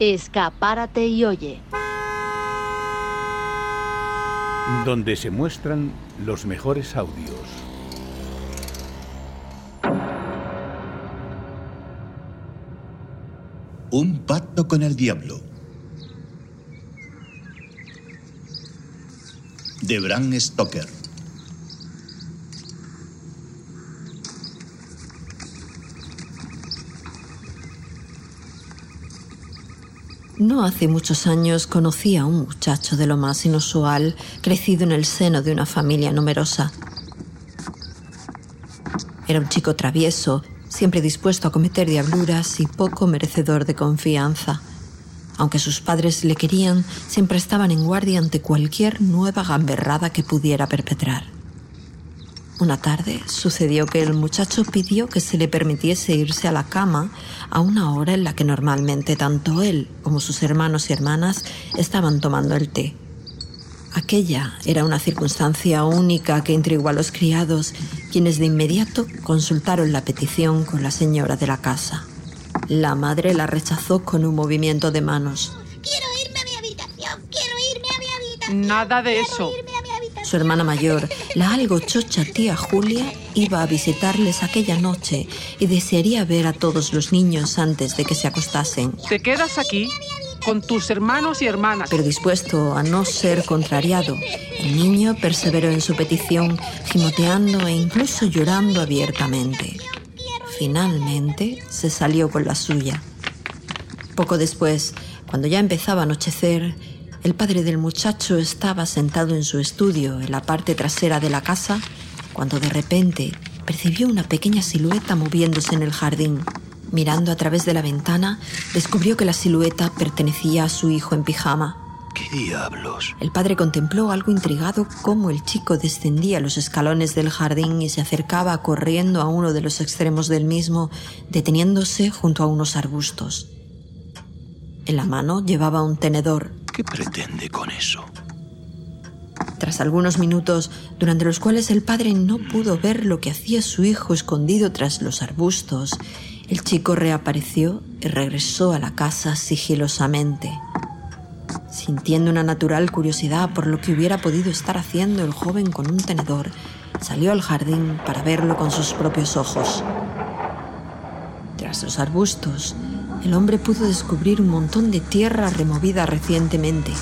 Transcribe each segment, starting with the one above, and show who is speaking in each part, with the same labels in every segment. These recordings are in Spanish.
Speaker 1: Escapárate y oye.
Speaker 2: Donde se muestran los mejores audios.
Speaker 3: Un pacto con el diablo. De Bram Stoker.
Speaker 4: No hace muchos años conocí a un muchacho de lo más inusual, crecido en el seno de una familia numerosa. Era un chico travieso, siempre dispuesto a cometer diabluras y poco merecedor de confianza. Aunque sus padres le querían, siempre estaban en guardia ante cualquier nueva gamberrada que pudiera perpetrar. Una tarde sucedió que el muchacho pidió que se le permitiese irse a la cama a una hora en la que normalmente tanto él como sus hermanos y hermanas estaban tomando el té. Aquella era una circunstancia única que intrigó a los criados, quienes de inmediato consultaron la petición con la señora de la casa. La madre la rechazó con un movimiento de manos.
Speaker 5: Quiero irme a mi habitación, quiero irme a mi habitación.
Speaker 6: Nada de
Speaker 5: quiero
Speaker 6: eso.
Speaker 5: irme a mi habitación.
Speaker 4: Su hermana mayor, la algo chocha tía Julia, iba a visitarles aquella noche y desearía ver a todos los niños antes de que se acostasen.
Speaker 6: Te quedas aquí con tus hermanos y hermanas.
Speaker 4: Pero dispuesto a no ser contrariado, el niño perseveró en su petición, gimoteando e incluso llorando abiertamente. Finalmente se salió con la suya. Poco después, cuando ya empezaba a anochecer, el padre del muchacho estaba sentado en su estudio en la parte trasera de la casa cuando de repente percibió una pequeña silueta moviéndose en el jardín. Mirando a través de la ventana, descubrió que la silueta pertenecía a su hijo en pijama.
Speaker 3: ¿Qué diablos?
Speaker 4: El padre contempló algo intrigado cómo el chico descendía los escalones del jardín y se acercaba corriendo a uno de los extremos del mismo, deteniéndose junto a unos arbustos. En la mano llevaba un tenedor.
Speaker 3: ¿Qué pretende con eso?
Speaker 4: Tras algunos minutos, durante los cuales el padre no pudo ver lo que hacía su hijo escondido tras los arbustos, el chico reapareció y regresó a la casa sigilosamente. Sintiendo una natural curiosidad por lo que hubiera podido estar haciendo el joven con un tenedor, salió al jardín para verlo con sus propios ojos. Tras los arbustos, el hombre pudo descubrir un montón de tierra removida recientemente.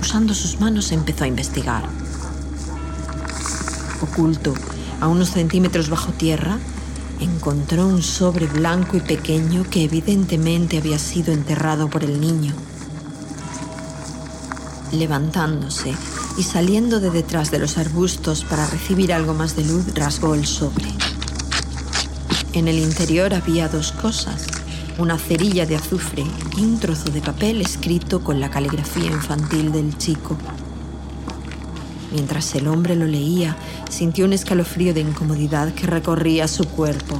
Speaker 4: Usando sus manos empezó a investigar. Oculto, a unos centímetros bajo tierra, encontró un sobre blanco y pequeño que evidentemente había sido enterrado por el niño. Levantándose y saliendo de detrás de los arbustos para recibir algo más de luz, rasgó el sobre. En el interior había dos cosas, una cerilla de azufre y un trozo de papel escrito con la caligrafía infantil del chico. Mientras el hombre lo leía, sintió un escalofrío de incomodidad que recorría su cuerpo.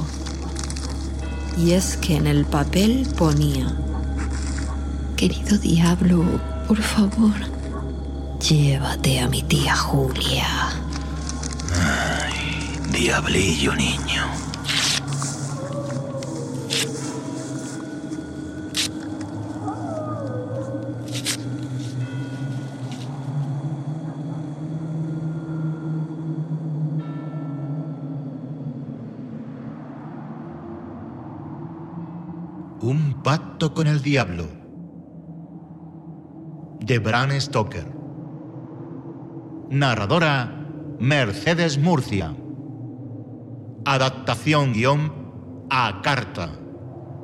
Speaker 4: Y es que en el papel ponía, Querido diablo, por favor, llévate a mi tía Julia.
Speaker 3: Diablillo niño. Un pacto con el diablo. De Bram Stoker. Narradora Mercedes Murcia. Adaptación guion a carta.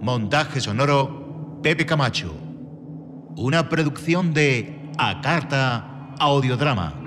Speaker 3: Montaje sonoro Pepe Camacho. Una producción de A Carta Audiodrama.